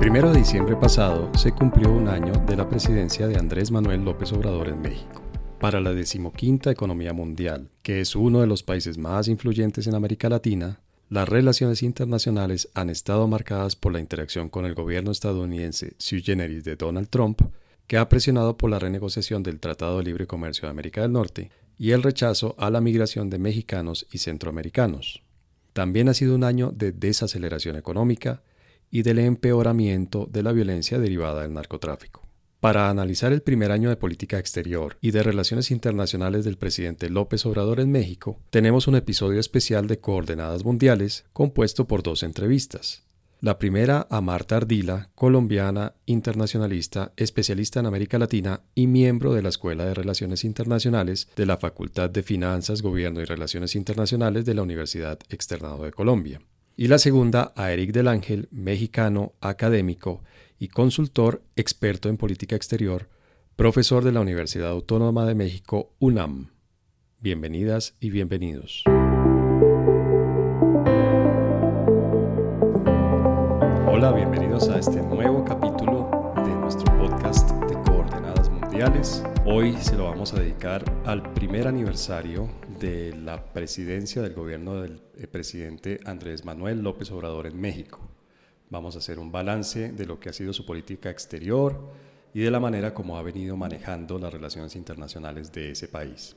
primero de diciembre pasado se cumplió un año de la presidencia de Andrés Manuel López Obrador en México. Para la decimoquinta economía mundial, que es uno de los países más influyentes en América Latina, las relaciones internacionales han estado marcadas por la interacción con el gobierno estadounidense sui generis de Donald Trump, que ha presionado por la renegociación del Tratado de Libre Comercio de América del Norte y el rechazo a la migración de mexicanos y centroamericanos. También ha sido un año de desaceleración económica y del empeoramiento de la violencia derivada del narcotráfico. Para analizar el primer año de política exterior y de relaciones internacionales del presidente López Obrador en México, tenemos un episodio especial de Coordenadas Mundiales compuesto por dos entrevistas. La primera a Marta Ardila, colombiana, internacionalista, especialista en América Latina y miembro de la Escuela de Relaciones Internacionales de la Facultad de Finanzas, Gobierno y Relaciones Internacionales de la Universidad Externado de Colombia y la segunda a Eric del Ángel, mexicano, académico y consultor experto en política exterior, profesor de la Universidad Autónoma de México, UNAM. Bienvenidas y bienvenidos. Hola, bienvenidos a este nuevo capítulo de nuestro podcast de Coordenadas Mundiales. Hoy se lo vamos a dedicar al primer aniversario de la presidencia del gobierno del eh, presidente Andrés Manuel López Obrador en México. Vamos a hacer un balance de lo que ha sido su política exterior y de la manera como ha venido manejando las relaciones internacionales de ese país.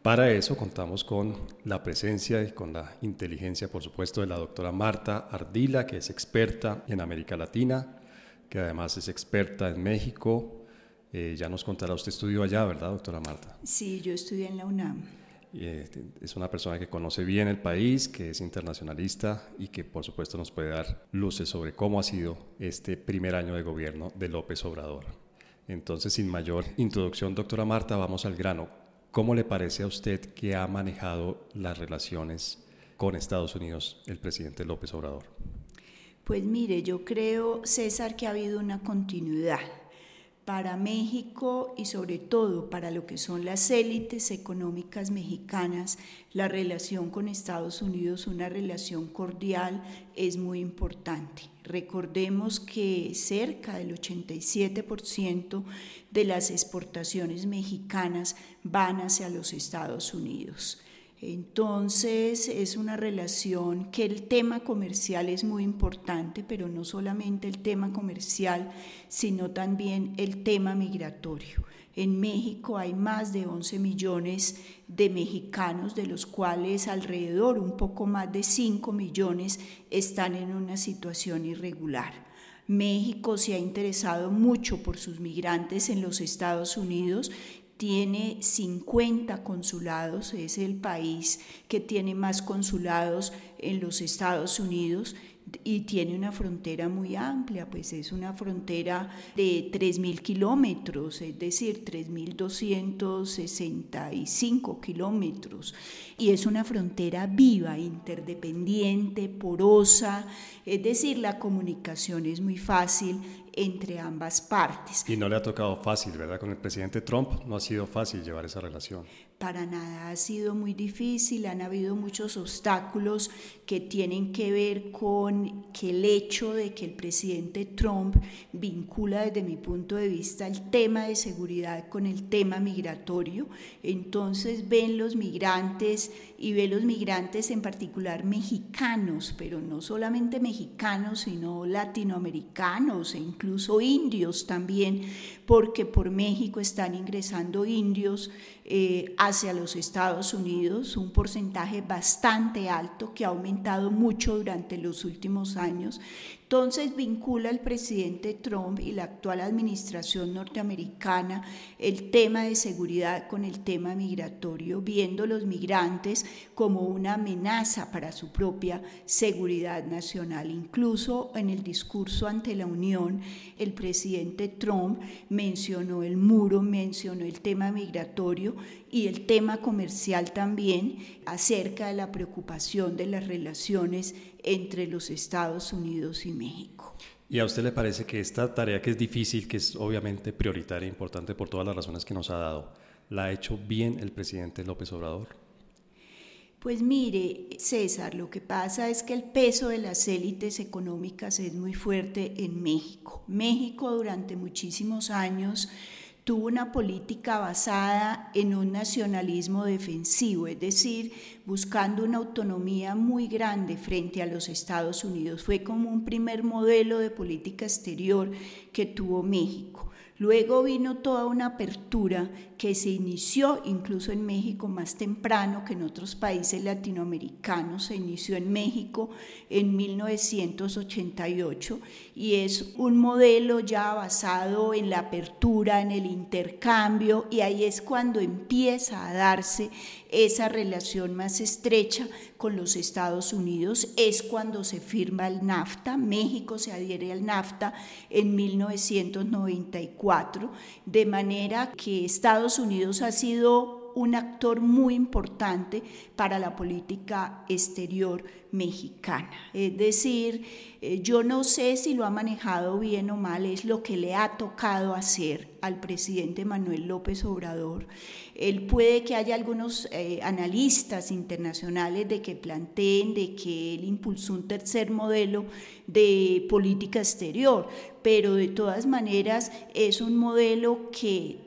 Para eso contamos con la presencia y con la inteligencia, por supuesto, de la doctora Marta Ardila, que es experta en América Latina, que además es experta en México. Eh, ya nos contará, usted estudió allá, ¿verdad, doctora Marta? Sí, yo estudié en la UNAM. Eh, es una persona que conoce bien el país, que es internacionalista y que por supuesto nos puede dar luces sobre cómo ha sido este primer año de gobierno de López Obrador. Entonces, sin mayor introducción, doctora Marta, vamos al grano. ¿Cómo le parece a usted que ha manejado las relaciones con Estados Unidos el presidente López Obrador? Pues mire, yo creo, César, que ha habido una continuidad para México y sobre todo para lo que son las élites económicas mexicanas, la relación con Estados Unidos, una relación cordial, es muy importante. Recordemos que cerca del 87% de las exportaciones mexicanas van hacia los Estados Unidos. Entonces es una relación que el tema comercial es muy importante, pero no solamente el tema comercial, sino también el tema migratorio. En México hay más de 11 millones de mexicanos, de los cuales alrededor un poco más de 5 millones están en una situación irregular. México se ha interesado mucho por sus migrantes en los Estados Unidos tiene 50 consulados, es el país que tiene más consulados en los Estados Unidos y tiene una frontera muy amplia, pues es una frontera de 3.000 kilómetros, es decir, 3.265 kilómetros. Y es una frontera viva, interdependiente, porosa, es decir, la comunicación es muy fácil entre ambas partes. Y no le ha tocado fácil, ¿verdad? Con el presidente Trump no ha sido fácil llevar esa relación. Para nada ha sido muy difícil, han habido muchos obstáculos que tienen que ver con que el hecho de que el presidente Trump vincula desde mi punto de vista el tema de seguridad con el tema migratorio, entonces ven los migrantes y ve los migrantes en particular mexicanos, pero no solamente mexicanos, sino latinoamericanos e incluso indios también, porque por México están ingresando indios eh, hacia los Estados Unidos, un porcentaje bastante alto que ha aumentado mucho durante los últimos años. Entonces vincula el presidente Trump y la actual administración norteamericana el tema de seguridad con el tema migratorio, viendo los migrantes como una amenaza para su propia seguridad nacional. Incluso en el discurso ante la Unión, el presidente Trump mencionó el muro, mencionó el tema migratorio y el tema comercial también acerca de la preocupación de las relaciones entre los Estados Unidos y México. ¿Y a usted le parece que esta tarea que es difícil, que es obviamente prioritaria e importante por todas las razones que nos ha dado, la ha hecho bien el presidente López Obrador? Pues mire, César, lo que pasa es que el peso de las élites económicas es muy fuerte en México. México durante muchísimos años tuvo una política basada en un nacionalismo defensivo, es decir, buscando una autonomía muy grande frente a los Estados Unidos. Fue como un primer modelo de política exterior que tuvo México. Luego vino toda una apertura que se inició incluso en México más temprano que en otros países latinoamericanos. Se inició en México en 1988 y es un modelo ya basado en la apertura, en el intercambio y ahí es cuando empieza a darse esa relación más estrecha con los Estados Unidos es cuando se firma el NAFTA. México se adhiere al NAFTA en 1994, de manera que Estados Unidos ha sido un actor muy importante para la política exterior mexicana. Es decir, eh, yo no sé si lo ha manejado bien o mal, es lo que le ha tocado hacer al presidente Manuel López Obrador. Él puede que haya algunos eh, analistas internacionales de que planteen de que él impulsó un tercer modelo de política exterior, pero de todas maneras es un modelo que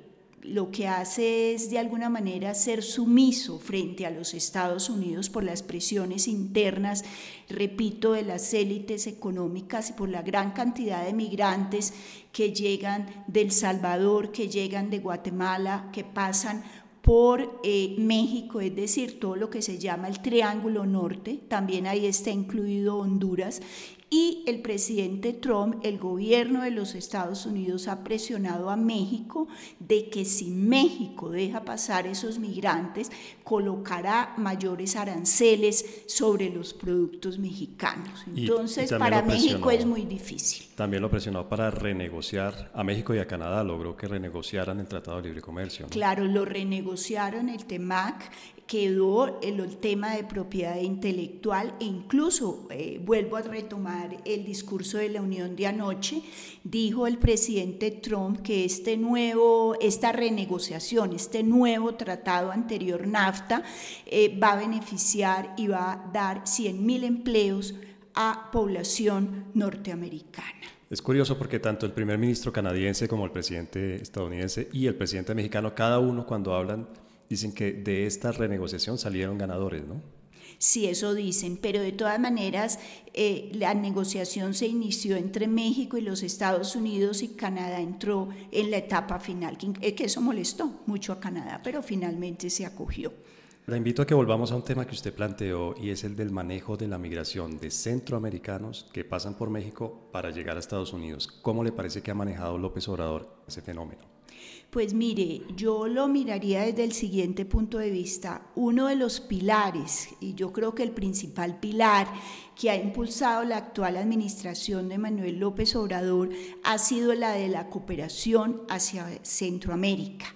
lo que hace es de alguna manera ser sumiso frente a los Estados Unidos por las presiones internas, repito, de las élites económicas y por la gran cantidad de migrantes que llegan del Salvador, que llegan de Guatemala, que pasan por eh, México, es decir, todo lo que se llama el Triángulo Norte, también ahí está incluido Honduras, y el presidente Trump, el gobierno de los Estados Unidos ha presionado a México de que si México deja pasar esos migrantes, colocará mayores aranceles sobre los productos mexicanos. Entonces, para México es muy difícil. También lo presionó para renegociar a México y a Canadá, logró que renegociaran el Tratado de Libre Comercio. Claro, lo renegociaron el TEMAC, quedó el, tema de propiedad intelectual e incluso eh, vuelvo a retomar el discurso de la Unión de anoche, dijo el presidente Trump que este nuevo, esta renegociación, este nuevo tratado anterior NAFTA eh, va a beneficiar y va a dar 100 mil empleos a población norteamericana. Es curioso porque tanto el primer ministro canadiense como el presidente estadounidense y el presidente mexicano, cada uno cuando hablan dicen que de esta renegociación salieron ganadores, ¿no? Sí, eso dicen, pero de todas maneras eh, la negociación se inició entre México y los Estados Unidos y Canadá entró en la etapa final, que, eh, que eso molestó mucho a Canadá, pero finalmente se acogió. La invito a que volvamos a un tema que usted planteó y es el del manejo de la migración de centroamericanos que pasan por México para llegar a Estados Unidos. ¿Cómo le parece que ha manejado López Obrador ese fenómeno? Pues mire, yo lo miraría desde el siguiente punto de vista. Uno de los pilares, y yo creo que el principal pilar que ha impulsado la actual administración de Manuel López Obrador ha sido la de la cooperación hacia Centroamérica.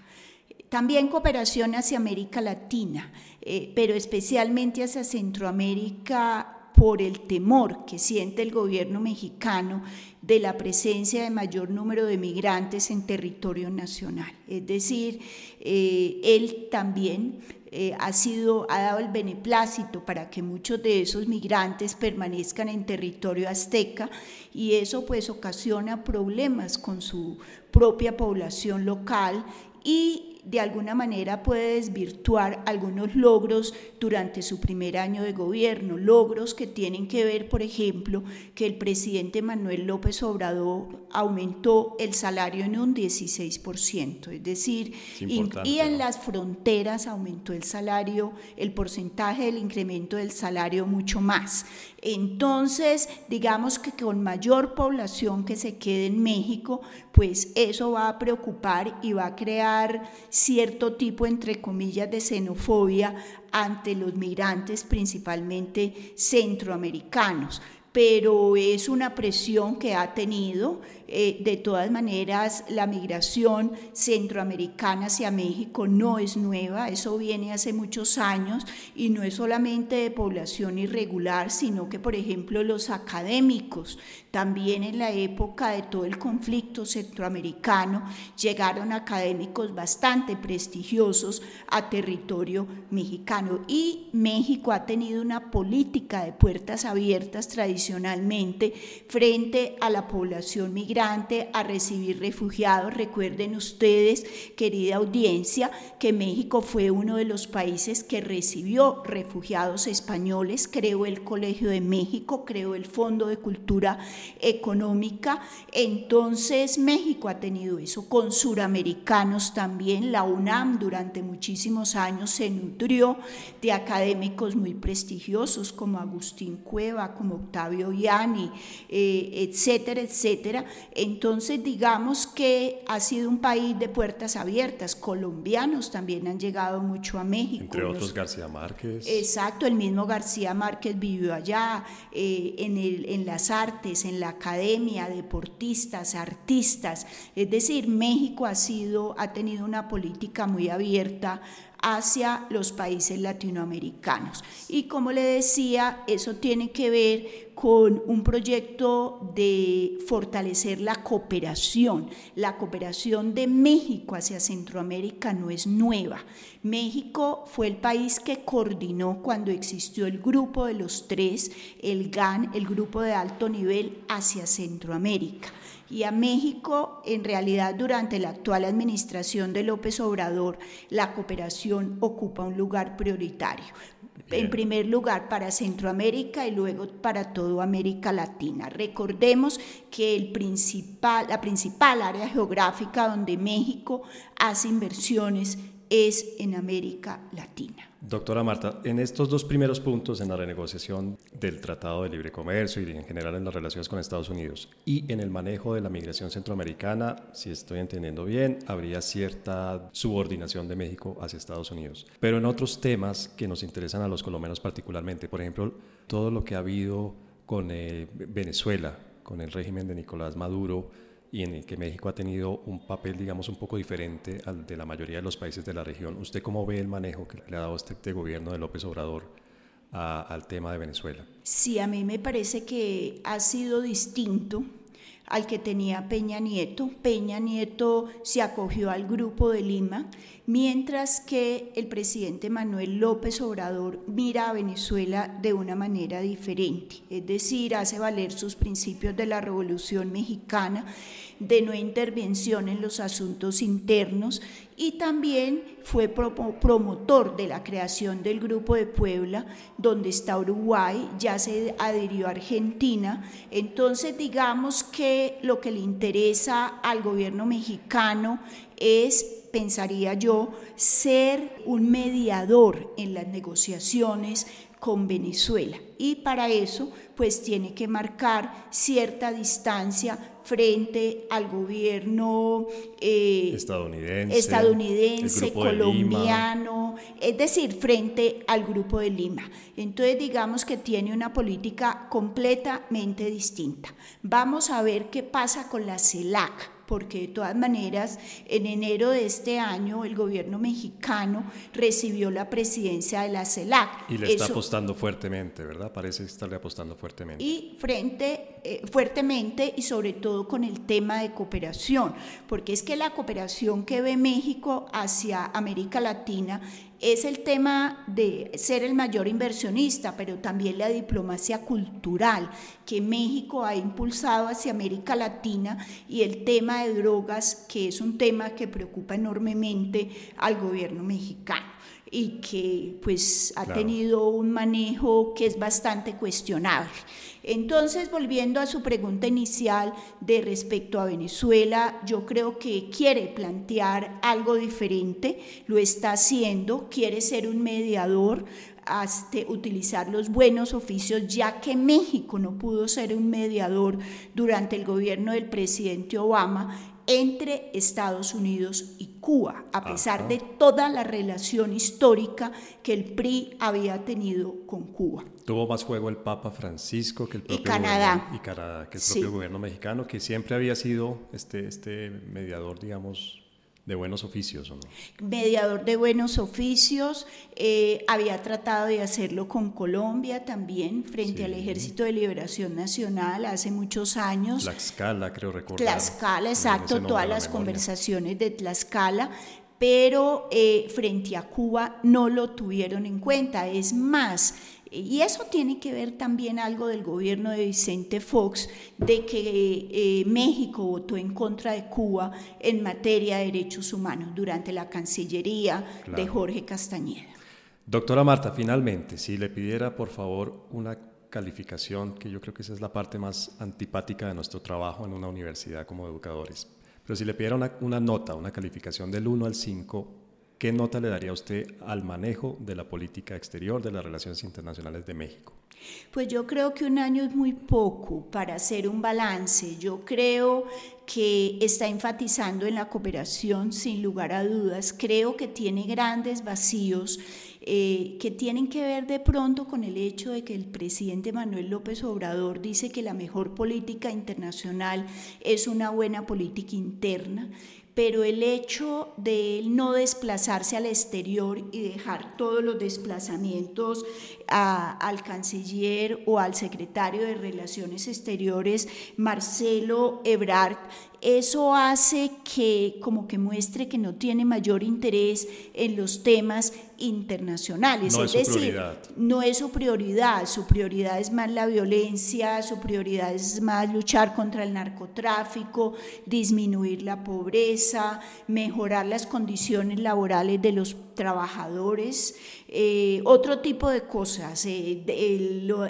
También cooperación hacia América Latina, eh, pero especialmente hacia Centroamérica por el temor que siente el gobierno mexicano de la presencia de mayor número de migrantes en territorio nacional. Es decir, eh, él también eh, ha, sido, ha dado el beneplácito para que muchos de esos migrantes permanezcan en territorio azteca y eso pues ocasiona problemas con su propia población local y de alguna manera puede desvirtuar algunos logros durante su primer año de gobierno, logros que tienen que ver, por ejemplo, que el presidente Manuel López Obrador aumentó el salario en un 16%, es decir, y en las fronteras aumentó el salario, el porcentaje del incremento del salario mucho más. Entonces, digamos que con mayor población que se quede en México, pues eso va a preocupar y va a crear cierto tipo, entre comillas, de xenofobia ante los migrantes, principalmente centroamericanos. Pero es una presión que ha tenido Eh, de todas maneras, la migración centroamericana hacia México no es nueva, eso viene hace muchos años y no es solamente de población irregular, sino que, por ejemplo, los académicos también en la época de todo el conflicto centroamericano llegaron académicos bastante prestigiosos a territorio mexicano. Y México ha tenido una política de puertas abiertas tradicionalmente frente a la población migrante a recibir refugiados. Recuerden ustedes, querida audiencia, que México fue uno de los países que recibió refugiados españoles, creó el Colegio de México, creó el Fondo de Cultura económica. Entonces México ha tenido eso con suramericanos también. La UNAM durante muchísimos años se nutrió de académicos muy prestigiosos como Agustín Cueva, como Octavio Yanni, eh, etcétera, etcétera. Entonces digamos que ha sido un país de puertas abiertas. Colombianos también han llegado mucho a México. Entre otros García Márquez. Exacto, el mismo García Márquez vivió allá, eh, en, el, en las artes, en la academia, deportistas, artistas. Es decir, México ha sido, ha tenido una política muy abierta hacia los países latinoamericanos. Y como le decía, eso tiene que ver con un proyecto de fortalecer la cooperación. La cooperación de México hacia Centroamérica no es nueva. México fue el país que coordinó cuando existió el grupo de los tres, el GAN, el grupo de alto nivel hacia Centroamérica y a México, en realidad durante la actual administración de López Obrador, la cooperación ocupa un lugar prioritario. En primer lugar para Centroamérica y luego para toda América Latina. Recordemos que el principal, la principal área geográfica donde México hace inversiones es en América Latina. Doctora Marta, en estos dos primeros puntos, en la renegociación del Tratado de Libre Comercio y en general en las relaciones con Estados Unidos y en el manejo de la migración centroamericana, si estoy entendiendo bien, habría cierta subordinación de México hacia Estados Unidos. Pero en otros temas que nos interesan a los colombianos particularmente, por ejemplo, todo lo que ha habido con eh, Venezuela, con el régimen de Nicolás Maduro, y en el que México ha tenido un papel, digamos, un poco diferente al de la mayoría de los países de la región. ¿Usted cómo ve el manejo que le ha dado este, este gobierno de López Obrador al tema de Venezuela? Sí, a mí me parece que ha sido distinto al que tenía Peña Nieto. Peña Nieto se acogió al grupo de Lima, mientras que el presidente Manuel López Obrador mira a Venezuela de una manera diferente, es decir, hace valer sus principios de la Revolución Mexicana de no intervención en los asuntos internos y también fue promotor de la creación del Grupo de Puebla, donde está Uruguay, ya se adhirió a Argentina. Entonces, digamos que lo que le interesa al gobierno mexicano es pensaría yo, ser un mediador en las negociaciones con Venezuela. Y para eso, pues tiene que marcar cierta distancia frente al gobierno eh, estadounidense, estadounidense colombiano, es decir, frente al grupo de Lima. Entonces digamos que tiene una política completamente distinta. Vamos a ver qué pasa con la CELAC porque de todas maneras en enero de este año el gobierno mexicano recibió la presidencia de la CELAC. Y le está apostando fuertemente, ¿verdad? Parece estarle apostando fuertemente. Y frente, eh, fuertemente y sobre todo con el tema de cooperación, porque es que la cooperación que ve México hacia América Latina es el tema de ser el mayor inversionista, pero también la diplomacia cultural que México ha impulsado hacia América Latina y el tema de drogas, que es un tema que preocupa enormemente al gobierno mexicano y que pues ha tenido un manejo que es bastante cuestionable. Entonces, volviendo a su pregunta inicial de respecto a Venezuela, yo creo que quiere plantear algo diferente, lo está haciendo, quiere ser un mediador, hasta utilizar los buenos oficios, ya que México no pudo ser un mediador durante el gobierno del presidente Obama entre Estados Unidos y Cuba, a pesar de toda la relación histórica que el PRI había tenido con Cuba. Tuvo más juego el Papa Francisco que el propio Canadá. Gobierno, y Canadá, que el propio gobierno mexicano, que siempre había sido este, este mediador, digamos, de buenos oficios, ¿o no? Mediador de buenos oficios, eh, había tratado de hacerlo con Colombia también, frente al Ejército de Liberación Nacional hace muchos años. Tlaxcala, creo recordar. Tlaxcala, exacto, todas las conversaciones de Tlaxcala, pero eh, frente a Cuba no lo tuvieron en cuenta. Es más, y eso tiene que ver también algo del gobierno de Vicente Fox, de que eh, México votó en contra de Cuba en materia de derechos humanos durante la Cancillería de Jorge Castañeda. Doctora Marta, finalmente, si le pidiera por favor una calificación, que yo creo que esa es la parte más antipática de nuestro trabajo en una universidad como educadores, pero si le pidiera una, una nota, una calificación del 1 al 5, ¿Qué nota le daría usted al manejo de la política exterior, de las relaciones internacionales de México? Pues yo creo que un año es muy poco para hacer un balance. Yo creo que está enfatizando en la cooperación sin lugar a dudas. Creo que tiene grandes vacíos eh, que tienen que ver de pronto con el hecho de que el presidente Manuel López Obrador dice que la mejor política internacional es una buena política interna pero el hecho de él no desplazarse al exterior y dejar todos los desplazamientos al canciller o al secretario de Relaciones Exteriores, Marcelo Ebrard, eso hace que como que muestre que no tiene mayor interés en los temas internacionales. No es, decir, prioridad. no es su prioridad, su prioridad es más la violencia, su prioridad es más luchar contra el narcotráfico, disminuir la pobreza, mejorar las condiciones laborales de los trabajadores, eh, otro tipo de cosas, eh,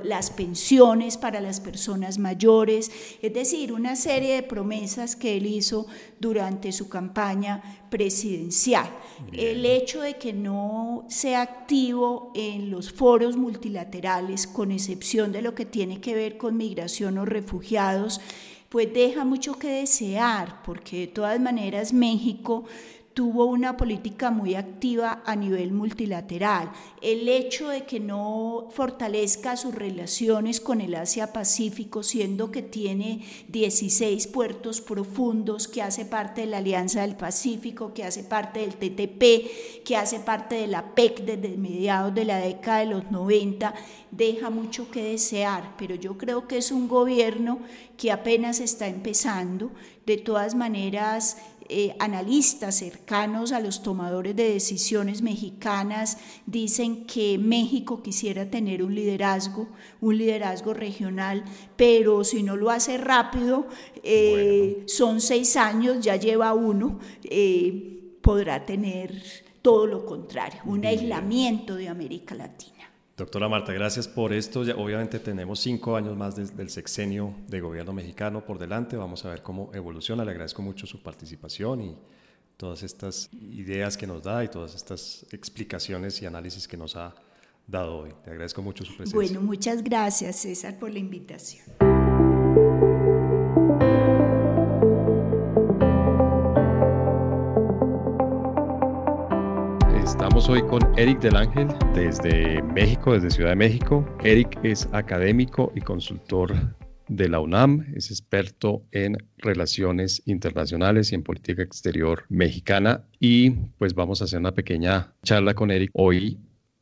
las pensiones para las personas mayores, es decir, una serie de promesas que él hizo durante su campaña presidencial. El hecho de que no sea activo en los foros multilaterales, con excepción de lo que tiene que ver con migración o refugiados, pues deja mucho que desear, porque de todas maneras México tuvo una política muy activa a nivel multilateral. El hecho de que no fortalezca sus relaciones con el Asia-Pacífico, siendo que tiene 16 puertos profundos, que hace parte de la Alianza del Pacífico, que hace parte del TTP, que hace parte de la PEC desde mediados de la década de los 90, deja mucho que desear, pero yo creo que es un gobierno que apenas está empezando. De todas maneras, eh, analistas cercanos a los tomadores de decisiones mexicanas dicen que México quisiera tener un liderazgo, un liderazgo regional, pero si no lo hace rápido, eh, son seis años, ya lleva uno, eh, podrá tener todo lo contrario, un aislamiento de América Latina. Doctora Marta, gracias por esto. Ya, obviamente tenemos cinco años más del sexenio de gobierno mexicano por delante. Vamos a ver cómo evoluciona. Le agradezco mucho su participación y todas estas ideas que nos da y todas estas explicaciones y análisis que nos ha dado hoy. Le agradezco mucho su presencia. Bueno, muchas gracias César por la invitación. Hoy con Eric del Ángel desde México, desde Ciudad de México. Eric es académico y consultor de la UNAM, es experto en relaciones internacionales y en política exterior mexicana y pues vamos a hacer una pequeña charla con Eric hoy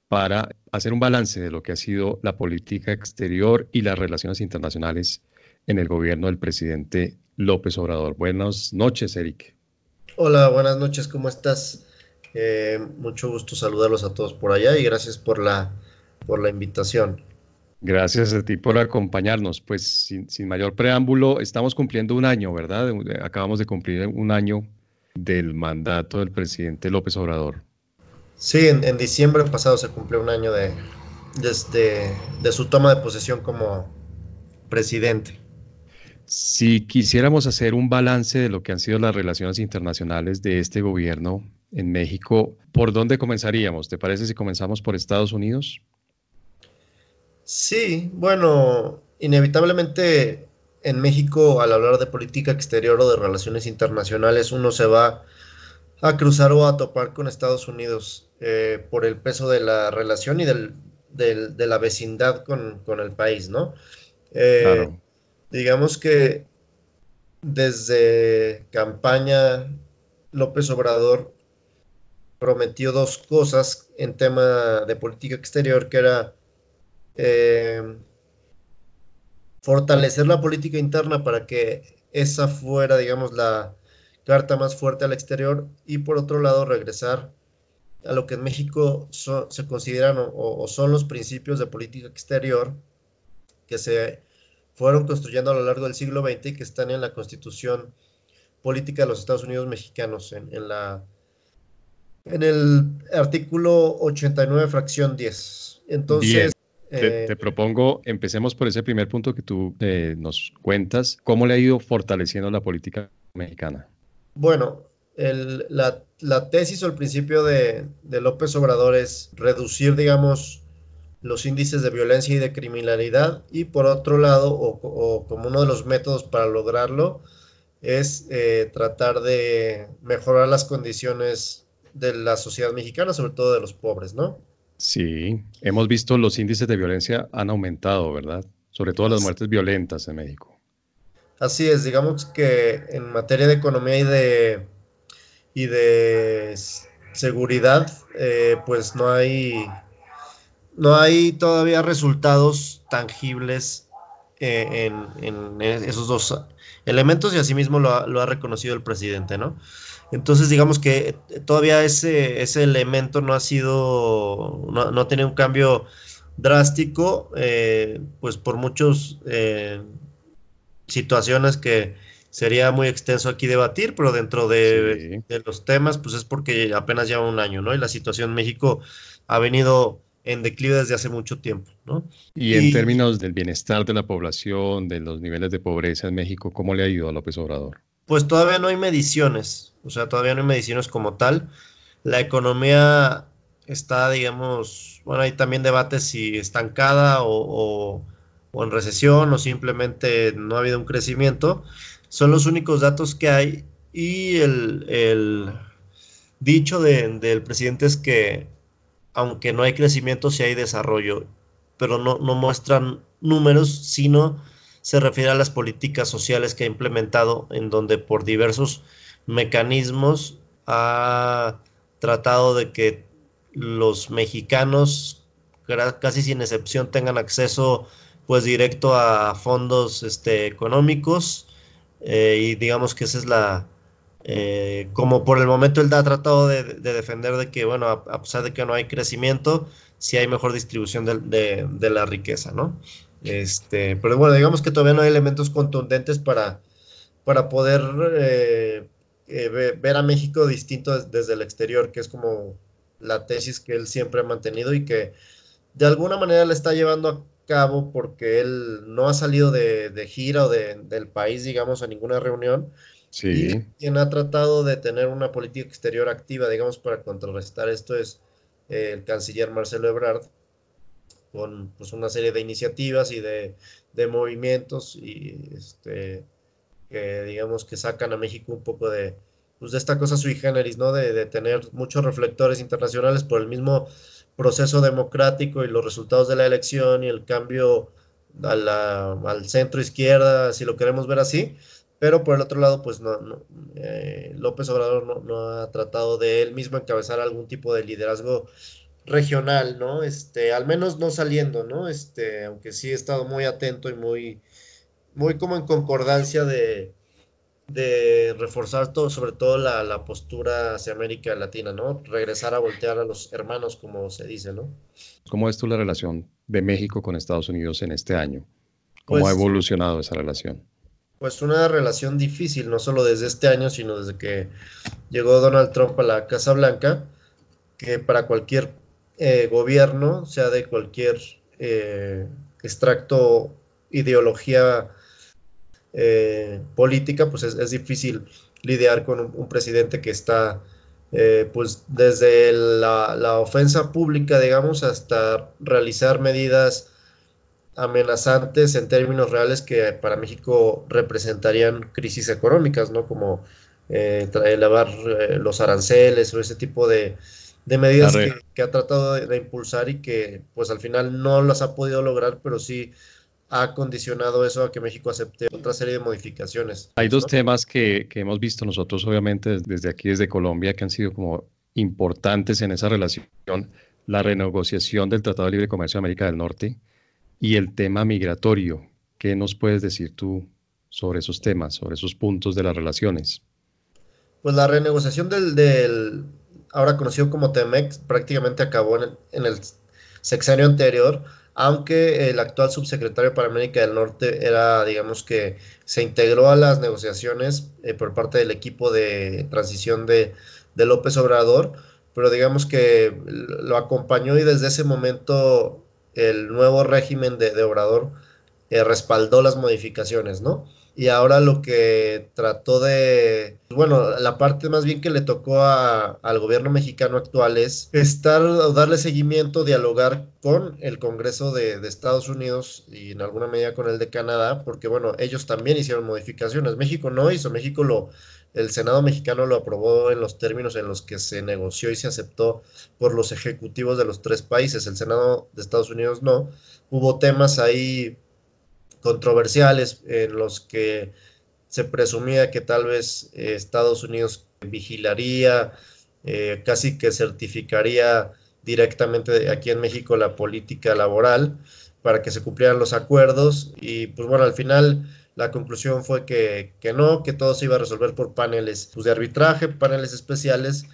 para hacer un balance de lo que ha sido la política exterior y las relaciones internacionales en el gobierno del presidente López Obrador. Buenas noches, Eric. Hola, buenas noches, ¿cómo estás? Eh, mucho gusto saludarlos a todos por allá y gracias por la, por la invitación. Gracias a ti por acompañarnos. Pues sin, mayor preámbulo, estamos cumpliendo un año, ¿verdad? Acabamos de cumplir un año del mandato del presidente López Obrador. Sí, en, diciembre pasado se cumplió un año de, desde, de su toma de posesión como presidente. Si quisiéramos hacer un balance de lo que han sido las relaciones internacionales de este gobierno en México, ¿por dónde comenzaríamos? ¿Te parece si comenzamos por Estados Unidos? Sí, bueno, inevitablemente en México, al hablar de política exterior o de relaciones internacionales, uno se va a cruzar o a topar con Estados Unidos eh, por el peso de la relación y del, de la vecindad con, el país, ¿no? Eh, digamos que desde campaña López Obrador prometió dos cosas en tema de política exterior, que era eh, fortalecer la política interna para que esa fuera, digamos, la carta más fuerte al exterior y por otro lado regresar a lo que en México se consideran o, son los principios de política exterior que se fueron construyendo a lo largo del siglo XX y que están en la constitución política de los Estados Unidos mexicanos, en, la, en el artículo 89, fracción 10. Entonces... Te, eh, propongo, empecemos por ese primer punto que tú eh, nos cuentas. ¿Cómo le ha ido fortaleciendo la política mexicana? Bueno, la, tesis o el principio de, López Obrador es reducir, digamos, los índices de violencia y de criminalidad y por otro lado, o, como uno de los métodos para lograrlo, es eh, tratar de mejorar las condiciones de la sociedad mexicana, sobre todo de los pobres, ¿no? Sí, hemos visto los índices de violencia han aumentado, ¿verdad? Sobre todo las muertes violentas en México. Así es, digamos que en materia de economía y de y de seguridad, eh, pues no hay, no hay todavía resultados tangibles eh, en, esos dos elementos y asimismo lo ha, lo ha reconocido el presidente, ¿no? Entonces, digamos que todavía ese, ese elemento no ha sido, no, no tiene un cambio drástico, eh, pues por muchas situaciones que, sería muy extenso aquí debatir, pero dentro de, los temas, pues es porque apenas lleva un año, ¿no? Y la situación en México ha venido en declive desde hace mucho tiempo, ¿no? Y en términos del bienestar de la población, de los niveles de pobreza en México, ¿cómo le ha ido a López Obrador? Pues todavía no hay mediciones, o sea, todavía no hay mediciones como tal. La economía está, digamos, bueno, hay también debates si estancada o, o en recesión o simplemente no ha habido un crecimiento son los únicos datos que hay y el, dicho del presidente es que aunque no hay crecimiento, sí hay desarrollo, pero no, muestran números, sino se refiere a las políticas sociales que ha implementado, en donde por diversos mecanismos ha tratado de que los mexicanos, casi sin excepción, tengan acceso pues directo a fondos este, económicos, eh, y digamos que esa es la, eh, como por el momento él ha tratado de, defender de que, bueno, a, pesar de que no hay crecimiento, sí hay mejor distribución de, de, la riqueza, ¿no? Este, pero bueno, digamos que todavía no hay elementos contundentes para, para poder eh, ver a México distinto desde el exterior, que es como la tesis que él siempre ha mantenido y que de alguna manera le está llevando a cabo porque él no ha salido de, gira o del país, digamos, a ninguna reunión. Sí. Y quien ha tratado de tener una política exterior activa, digamos, para contrarrestar esto es eh, el canciller Marcelo Ebrard, con pues, una serie de iniciativas y de, movimientos y este, que digamos que sacan a México un poco de, pues, de esta cosa sui generis, ¿no? De, de tener muchos reflectores internacionales por el mismo proceso democrático y los resultados de la elección y el cambio al centro izquierda, si lo queremos ver así, pero por el otro lado, pues no, eh, López Obrador no, ha tratado de él mismo encabezar algún tipo de liderazgo regional, ¿no? Este, al menos no saliendo, ¿no? Este, aunque sí he estado muy atento y muy, muy como en concordancia de, de reforzar todo, sobre todo la, postura hacia América Latina, ¿no? Regresar a voltear a los hermanos, como se dice, ¿no? ¿Cómo es tú la relación de México con Estados Unidos en este año? ¿Cómo ha pues evolucionado esa relación? Pues una relación difícil, no solo desde este año, sino desde que llegó Donald Trump a la Casa Blanca, que para cualquier eh, gobierno, sea de cualquier eh, extracto, ideología eh, política, pues es, difícil lidiar con un, presidente que está, eh, pues desde la, ofensa pública, digamos, hasta realizar medidas amenazantes en términos reales que para México representarían crisis económicas, ¿no? Como elevar los aranceles o ese tipo de, medidas que, ha tratado de, impulsar y que pues al final no las ha podido lograr, pero sí ha condicionado eso a que México acepte otra serie de modificaciones. Hay dos temas que, que, hemos visto nosotros, obviamente, desde aquí, desde Colombia, que han sido como importantes en esa relación. La renegociación del Tratado de Libre Comercio de América del Norte y el tema migratorio. ¿Qué nos puedes decir tú sobre esos temas, sobre esos puntos de las relaciones? Pues la renegociación del, del ahora conocido como TEMEX prácticamente acabó en en el sexenio anterior aunque el actual subsecretario para América del Norte era, digamos que se integró a las negociaciones eh, por parte del equipo de transición de, López Obrador, pero digamos que lo acompañó y desde ese momento el nuevo régimen de, de Obrador eh, respaldó las modificaciones, ¿no? Y ahora lo que trató de, bueno, la parte más bien que le tocó al gobierno mexicano actual es estar, darle seguimiento, dialogar con el Congreso de, Estados Unidos y en alguna medida con el de Canadá, porque bueno, ellos también hicieron modificaciones. México no hizo, México lo, el Senado mexicano lo aprobó en los términos en los que se negoció y se aceptó por los ejecutivos de los tres países. El Senado de Estados Unidos no. Hubo temas ahí controversiales en los que se presumía que tal vez eh, Estados Unidos vigilaría, eh, casi que certificaría directamente aquí en México la política laboral para que se cumplieran los acuerdos y pues bueno, al final la conclusión fue que, que no, que todo se iba a resolver por paneles pues, de arbitraje, paneles especiales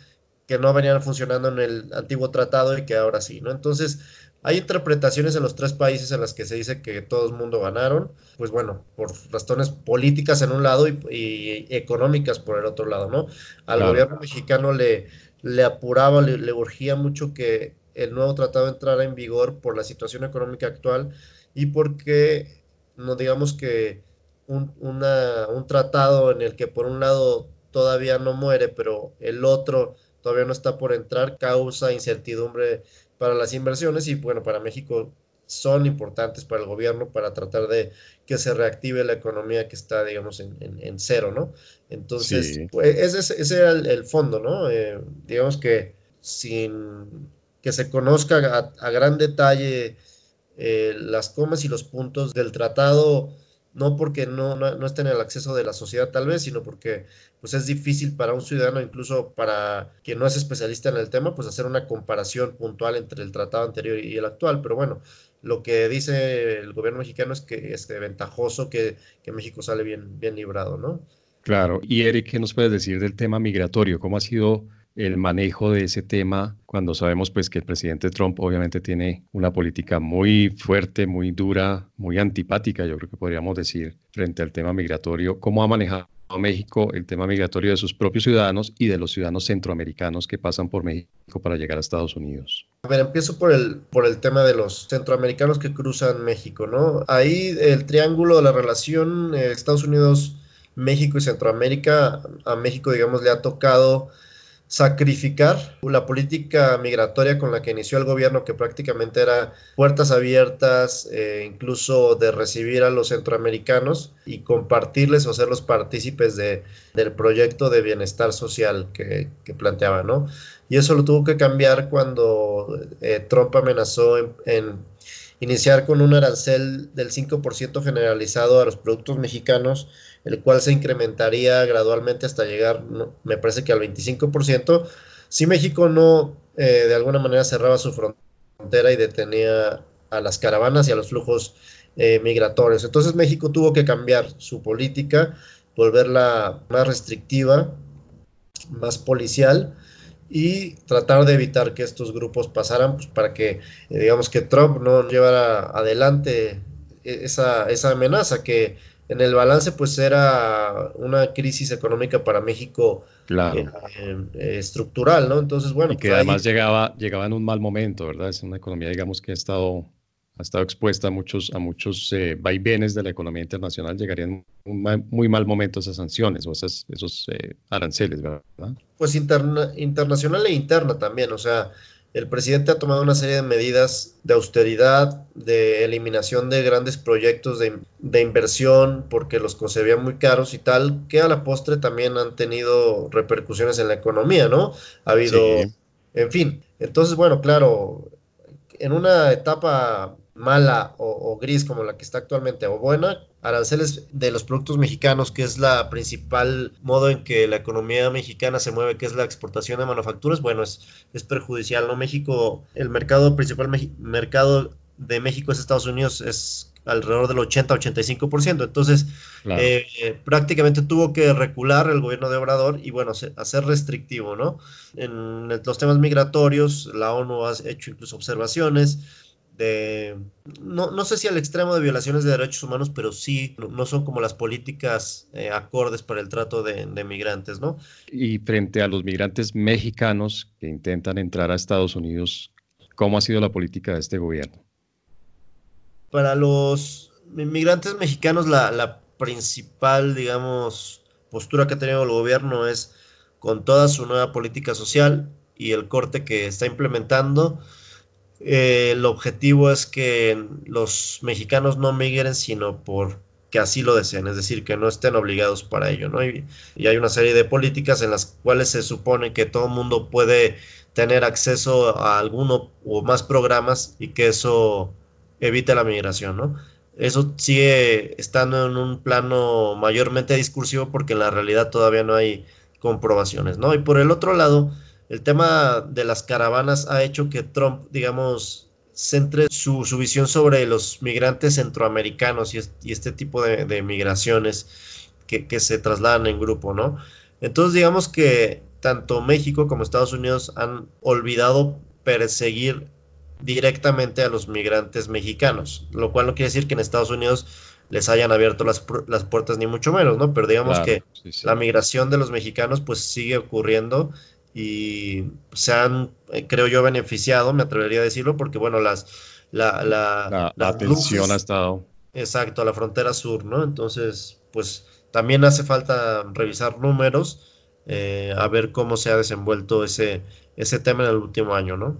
que no venían funcionando en el antiguo tratado y que ahora sí, ¿no? Entonces, hay interpretaciones en los tres países en las que se dice que todo el mundo ganaron, pues bueno, por razones políticas en un lado y, económicas por el otro lado, ¿no? Al gobierno mexicano le, le apuraba, le, urgía mucho que el nuevo tratado entrara en vigor por la situación económica actual y porque, no digamos que un, un tratado en el que por un lado todavía no muere, pero el otro todavía no está por entrar, causa incertidumbre para las inversiones y bueno, para México son importantes para el gobierno para tratar de que se reactive la economía que está, digamos, en, en, cero, ¿no? Entonces, pues, ese, ese, era el, fondo, ¿no? Eh, digamos que sin que se conozca a, gran detalle eh, las comas y los puntos del tratado, no porque no, no, estén en el acceso de la sociedad tal vez, sino porque pues es difícil para un ciudadano, incluso para quien no es especialista en el tema, pues hacer una comparación puntual entre el tratado anterior y el actual. Pero bueno, lo que dice el gobierno mexicano es que es ventajoso que, que México sale bien, bien librado, ¿no? Claro. Y Eric, ¿qué nos puedes decir del tema migratorio? ¿Cómo ha sido el manejo de ese tema cuando sabemos pues que el presidente Trump obviamente tiene una política muy fuerte, muy dura, muy antipática, yo creo que podríamos decir, frente al tema migratorio, cómo ha manejado México el tema migratorio de sus propios ciudadanos y de los ciudadanos centroamericanos que pasan por México para llegar a Estados Unidos. A ver, empiezo por el, por el tema de los centroamericanos que cruzan México, ¿no? Ahí el triángulo de la relación eh, Estados Unidos, México y Centroamérica, a México, digamos, le ha tocado sacrificar la política migratoria con la que inició el gobierno, que prácticamente era puertas abiertas, eh, incluso de recibir a los centroamericanos y compartirles o hacerlos partícipes de, del proyecto de bienestar social que, planteaba, ¿no? Y eso lo tuvo que cambiar cuando eh, Trump amenazó en iniciar con un arancel del 5% generalizado a los productos mexicanos, el cual se incrementaría gradualmente hasta llegar, me parece que al 25%, si México no eh, de alguna manera cerraba su frontera y detenía a las caravanas y a los flujos eh, migratorios. Entonces México tuvo que cambiar su política, volverla más restrictiva, más policial, y tratar de evitar que estos grupos pasaran pues, para que, eh, digamos, que Trump no llevara adelante esa, esa amenaza que en el balance pues era una crisis económica para México eh, eh, estructural, ¿no? Entonces, bueno. Y que pues, además llegaba, llegaba en un mal momento, ¿verdad? Es una economía, digamos, que ha estado ha estado expuesta a muchos, a muchos eh, vaivenes de la economía internacional, llegarían en un muy mal momento esas sanciones o esas, esos eh, aranceles, ¿verdad? Pues interna, internacional e interna también, o sea, el presidente ha tomado una serie de medidas de austeridad, de eliminación de grandes proyectos de, inversión porque los concebían muy caros y tal, que a la postre también han tenido repercusiones en la economía, ¿no? Ha habido, en fin. Entonces, bueno, claro, en una etapa mala o, gris como la que está actualmente o buena, aranceles de los productos mexicanos, que es la principal modo en que la economía mexicana se mueve, que es la exportación de manufacturas, bueno, es, es perjudicial, ¿no? México, el mercado principal mercado de México es Estados Unidos, es alrededor del 80-85%. Entonces, eh, prácticamente tuvo que recular el gobierno de Obrador y, bueno, hacer restrictivo, ¿no? En los temas migratorios, la ONU ha hecho incluso observaciones de, no, no, sé si al extremo de violaciones de derechos humanos, pero sí no, son como las políticas eh, acordes para el trato de, migrantes, ¿no? Y frente a los migrantes mexicanos que intentan entrar a Estados Unidos, ¿cómo ha sido la política de este gobierno? Para los migrantes mexicanos, la, la principal, digamos, postura que ha tenido el gobierno es con toda su nueva política social y el corte que está implementando, eh, el objetivo es que los mexicanos no migren, sino por que así lo deseen, es decir, que no estén obligados para ello, ¿no? Y, hay una serie de políticas en las cuales se supone que todo mundo puede tener acceso a alguno o más programas y que eso evite la migración, ¿no? Eso sigue estando en un plano mayormente discursivo porque en la realidad todavía no hay comprobaciones, ¿no? Y por el otro lado, el tema de las caravanas ha hecho que Trump, digamos, centre su, visión sobre los migrantes centroamericanos y, este tipo de, migraciones que, se trasladan en grupo, ¿no? Entonces, digamos que tanto México como Estados Unidos han olvidado perseguir directamente a los migrantes mexicanos, lo cual no quiere decir que en Estados Unidos les hayan abierto las, puertas ni mucho menos, ¿no? Pero digamos que la migración de los mexicanos pues sigue ocurriendo y se han, eh, creo yo, beneficiado, me atrevería a decirlo, porque bueno, las... La, la, atención ha estado. Exacto, a la frontera sur, ¿no? Entonces, pues también hace falta revisar números, eh, a ver cómo se ha desenvuelto ese, ese tema en el último año, ¿no?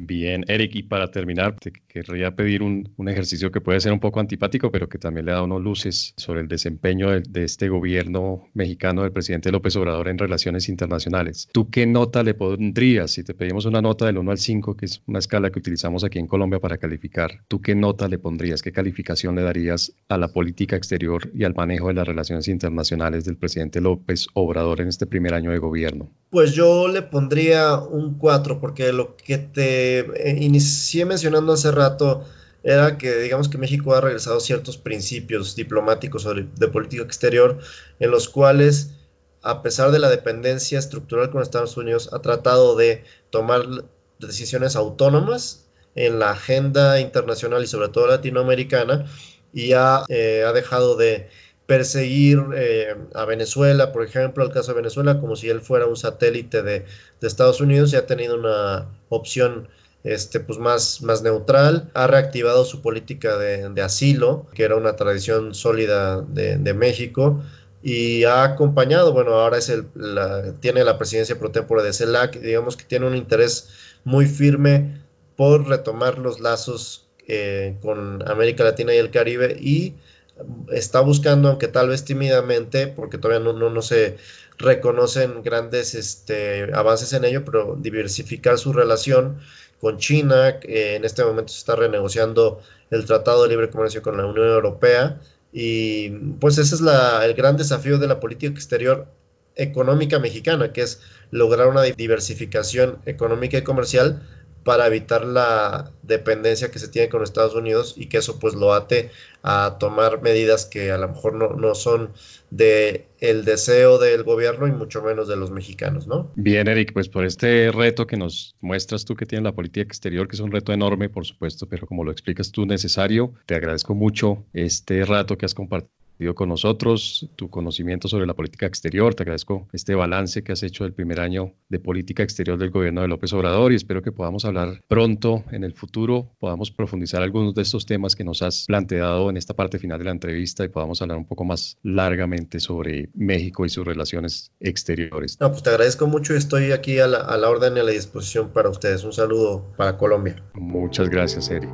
Bien, Eric, y para terminar, te querría pedir un, ejercicio que puede ser un poco antipático, pero que también le da unos luces sobre el desempeño de, este gobierno mexicano del presidente López Obrador en relaciones internacionales. ¿Tú qué nota le pondrías? Si te pedimos una nota del 1 al 5, que es una escala que utilizamos aquí en Colombia para calificar, ¿tú qué nota le pondrías? ¿Qué calificación le darías a la política exterior y al manejo de las relaciones internacionales del presidente López Obrador en este primer año de gobierno? Pues yo le pondría un 4, porque lo que te eh, inicié mencionando hace rato era que digamos que México ha regresado ciertos principios diplomáticos o de, política exterior en los cuales a pesar de la dependencia estructural con Estados Unidos ha tratado de tomar decisiones autónomas en la agenda internacional y sobre todo latinoamericana y ha, eh, ha dejado de perseguir eh, a Venezuela, por ejemplo, el caso de Venezuela, como si él fuera un satélite de, Estados Unidos y ha tenido una opción este, pues más, más neutral, ha reactivado su política de, asilo, que era una tradición sólida de, México, y ha acompañado, bueno, ahora es el, tiene la presidencia pro tempore de CELAC, digamos que tiene un interés muy firme por retomar los lazos eh, con América Latina y el Caribe y está buscando, aunque tal vez tímidamente, porque todavía no, no, se reconocen grandes este, avances en ello, pero diversificar su relación con China. en este momento se está renegociando el Tratado de Libre Comercio con la Unión Europea. Y pues ese es la, el gran desafío de la política exterior económica mexicana, que es lograr una diversificación económica y comercial para evitar la dependencia que se tiene con Estados Unidos y que eso pues lo ate a tomar medidas que a lo mejor no, no son de el deseo del gobierno y mucho menos de los mexicanos, ¿no? Bien, Eric, pues por este reto que nos muestras tú que tiene la política exterior, que es un reto enorme, por supuesto, pero como lo explicas tú, necesario, te agradezco mucho este rato que has compartido compartido con nosotros, tu conocimiento sobre la política exterior. Te agradezco este balance que has hecho del primer año de política exterior del gobierno de López Obrador y espero que podamos hablar pronto en el futuro, podamos profundizar algunos de estos temas que nos has planteado en esta parte final de la entrevista y podamos hablar un poco más largamente sobre México y sus relaciones exteriores. No, pues te agradezco mucho y estoy aquí a la, a la orden y a la disposición para ustedes. Un saludo para Colombia. Muchas gracias, Eri.